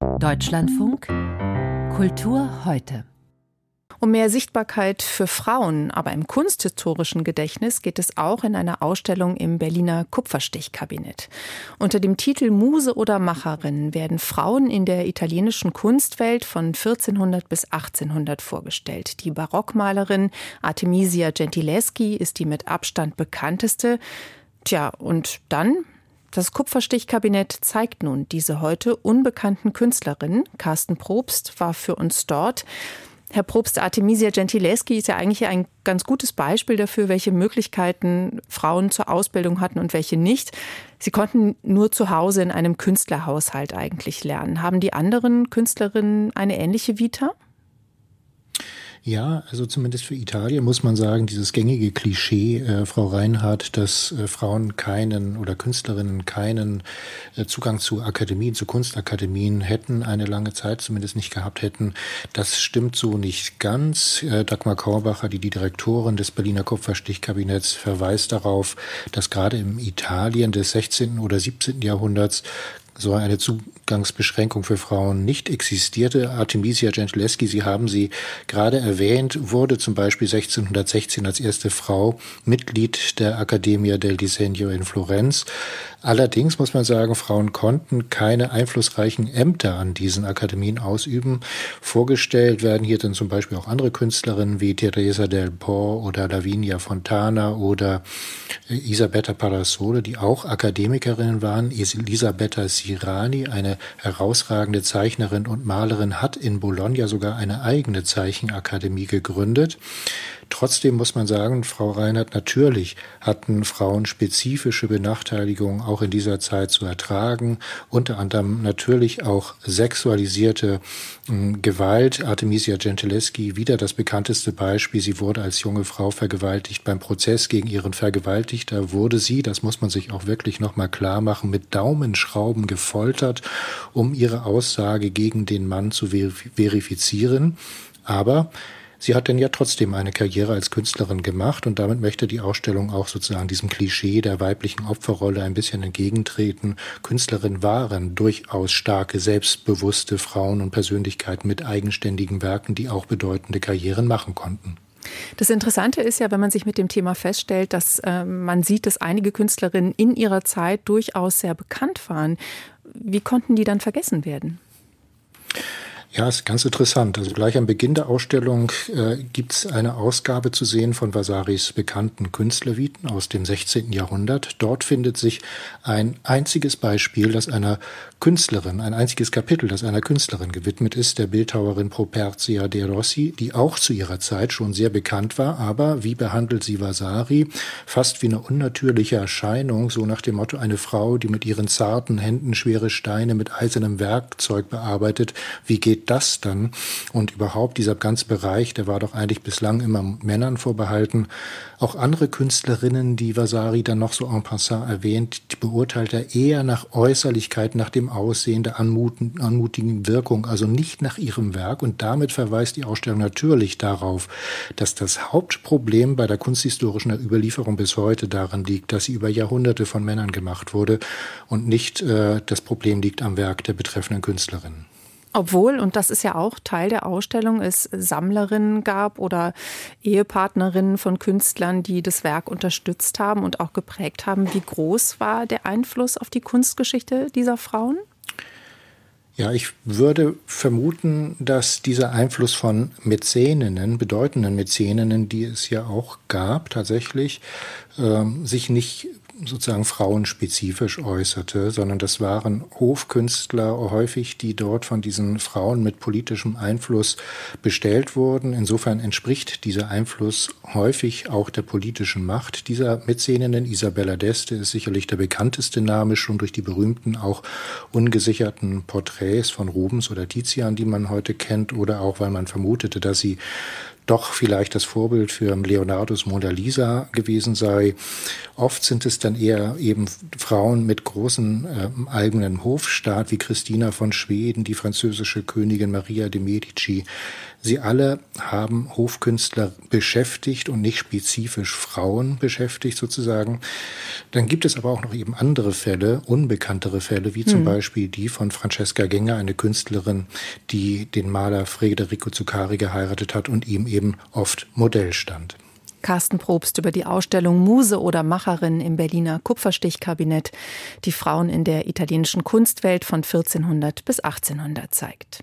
Deutschlandfunk Kultur heute. Um mehr Sichtbarkeit für Frauen, aber im kunsthistorischen Gedächtnis geht es auch in einer Ausstellung im Berliner Kupferstichkabinett. Unter dem Titel Muse oder Macherin werden Frauen in der italienischen Kunstwelt von 1400 bis 1800 vorgestellt. Die Barockmalerin Artemisia Gentileschi ist die mit Abstand bekannteste. Tja, und dann das Kupferstichkabinett zeigt nun diese heute unbekannten Künstlerinnen. Carsten Probst war für uns dort. Herr Probst, Artemisia Gentileschi ist ja eigentlich ein ganz gutes Beispiel dafür, welche Möglichkeiten Frauen zur Ausbildung hatten und welche nicht. Sie konnten nur zu Hause in einem Künstlerhaushalt eigentlich lernen. Haben die anderen Künstlerinnen eine ähnliche Vita? Ja, also zumindest für Italien muss man sagen, dieses gängige Klischee, äh, Frau Reinhardt, dass äh, Frauen keinen oder Künstlerinnen keinen äh, Zugang zu Akademien, zu Kunstakademien hätten, eine lange Zeit zumindest nicht gehabt hätten, das stimmt so nicht ganz. Äh, Dagmar Korbacher, die die Direktorin des Berliner Kupferstichkabinetts, verweist darauf, dass gerade im Italien des 16. oder 17. Jahrhunderts so eine Zugangsbeschränkung für Frauen nicht existierte. Artemisia Gentileschi, Sie haben sie gerade erwähnt, wurde zum Beispiel 1616 als erste Frau Mitglied der Accademia del Disegno in Florenz. Allerdings muss man sagen, Frauen konnten keine einflussreichen Ämter an diesen Akademien ausüben. Vorgestellt werden hier dann zum Beispiel auch andere Künstlerinnen wie Teresa del Po oder Lavinia Fontana oder Isabetta Parasole, die auch Akademikerinnen waren. Elisabetta Sirani, eine herausragende Zeichnerin und Malerin, hat in Bologna sogar eine eigene Zeichenakademie gegründet. Trotzdem muss man sagen, Frau Reinhardt, natürlich hatten Frauen spezifische Benachteiligungen auch in dieser Zeit zu ertragen, unter anderem natürlich auch sexualisierte äh, Gewalt. Artemisia Gentileschi, wieder das bekannteste Beispiel, sie wurde als junge Frau vergewaltigt. Beim Prozess gegen ihren Vergewaltigter wurde sie, das muss man sich auch wirklich nochmal klar machen, mit Daumenschrauben gefoltert, um ihre Aussage gegen den Mann zu verifizieren. Aber Sie hat denn ja trotzdem eine Karriere als Künstlerin gemacht und damit möchte die Ausstellung auch sozusagen diesem Klischee der weiblichen Opferrolle ein bisschen entgegentreten. Künstlerinnen waren durchaus starke, selbstbewusste Frauen und Persönlichkeiten mit eigenständigen Werken, die auch bedeutende Karrieren machen konnten. Das Interessante ist ja, wenn man sich mit dem Thema feststellt, dass äh, man sieht, dass einige Künstlerinnen in ihrer Zeit durchaus sehr bekannt waren. Wie konnten die dann vergessen werden? Ja, ist ganz interessant. Also gleich am Beginn der Ausstellung äh, gibt es eine Ausgabe zu sehen von Vasaris bekannten Künstlerviten aus dem 16. Jahrhundert. Dort findet sich ein einziges Beispiel, das einer Künstlerin, ein einziges Kapitel, das einer Künstlerin gewidmet ist, der Bildhauerin Properzia de Rossi, die auch zu ihrer Zeit schon sehr bekannt war, aber wie behandelt sie Vasari? Fast wie eine unnatürliche Erscheinung, so nach dem Motto eine Frau, die mit ihren zarten Händen schwere Steine mit eisernem Werkzeug bearbeitet. Wie geht geht das dann? Und überhaupt dieser ganze Bereich, der war doch eigentlich bislang immer Männern vorbehalten. Auch andere Künstlerinnen, die Vasari dann noch so en passant erwähnt, die beurteilt er eher nach Äußerlichkeit, nach dem Aussehen der anmutigen Wirkung, also nicht nach ihrem Werk. Und damit verweist die Ausstellung natürlich darauf, dass das Hauptproblem bei der kunsthistorischen Überlieferung bis heute daran liegt, dass sie über Jahrhunderte von Männern gemacht wurde und nicht äh, das Problem liegt am Werk der betreffenden Künstlerin. Obwohl, und das ist ja auch Teil der Ausstellung, es Sammlerinnen gab oder Ehepartnerinnen von Künstlern, die das Werk unterstützt haben und auch geprägt haben. Wie groß war der Einfluss auf die Kunstgeschichte dieser Frauen? Ja, ich würde vermuten, dass dieser Einfluss von Mäzeninnen, bedeutenden Mäzeninnen, die es ja auch gab tatsächlich, äh, sich nicht sozusagen frauenspezifisch äußerte, sondern das waren Hofkünstler häufig, die dort von diesen Frauen mit politischem Einfluss bestellt wurden. Insofern entspricht dieser Einfluss häufig auch der politischen Macht dieser Mäzeninnen. Isabella d'Este ist sicherlich der bekannteste Name, schon durch die berühmten, auch ungesicherten Porträts von Rubens oder Tizian, die man heute kennt, oder auch, weil man vermutete, dass sie doch vielleicht das Vorbild für Leonardos Mona Lisa gewesen sei. Oft sind es dann eher eben Frauen mit großen äh, eigenen Hofstaat wie Christina von Schweden, die französische Königin Maria de Medici. Sie alle haben Hofkünstler beschäftigt und nicht spezifisch Frauen beschäftigt sozusagen. Dann gibt es aber auch noch eben andere Fälle, unbekanntere Fälle, wie zum hm. Beispiel die von Francesca Gänger, eine Künstlerin, die den Maler Federico Zuccari geheiratet hat und ihm eben oft Modell stand. Carsten Probst über die Ausstellung Muse oder Macherin im Berliner Kupferstichkabinett, die Frauen in der italienischen Kunstwelt von 1400 bis 1800 zeigt.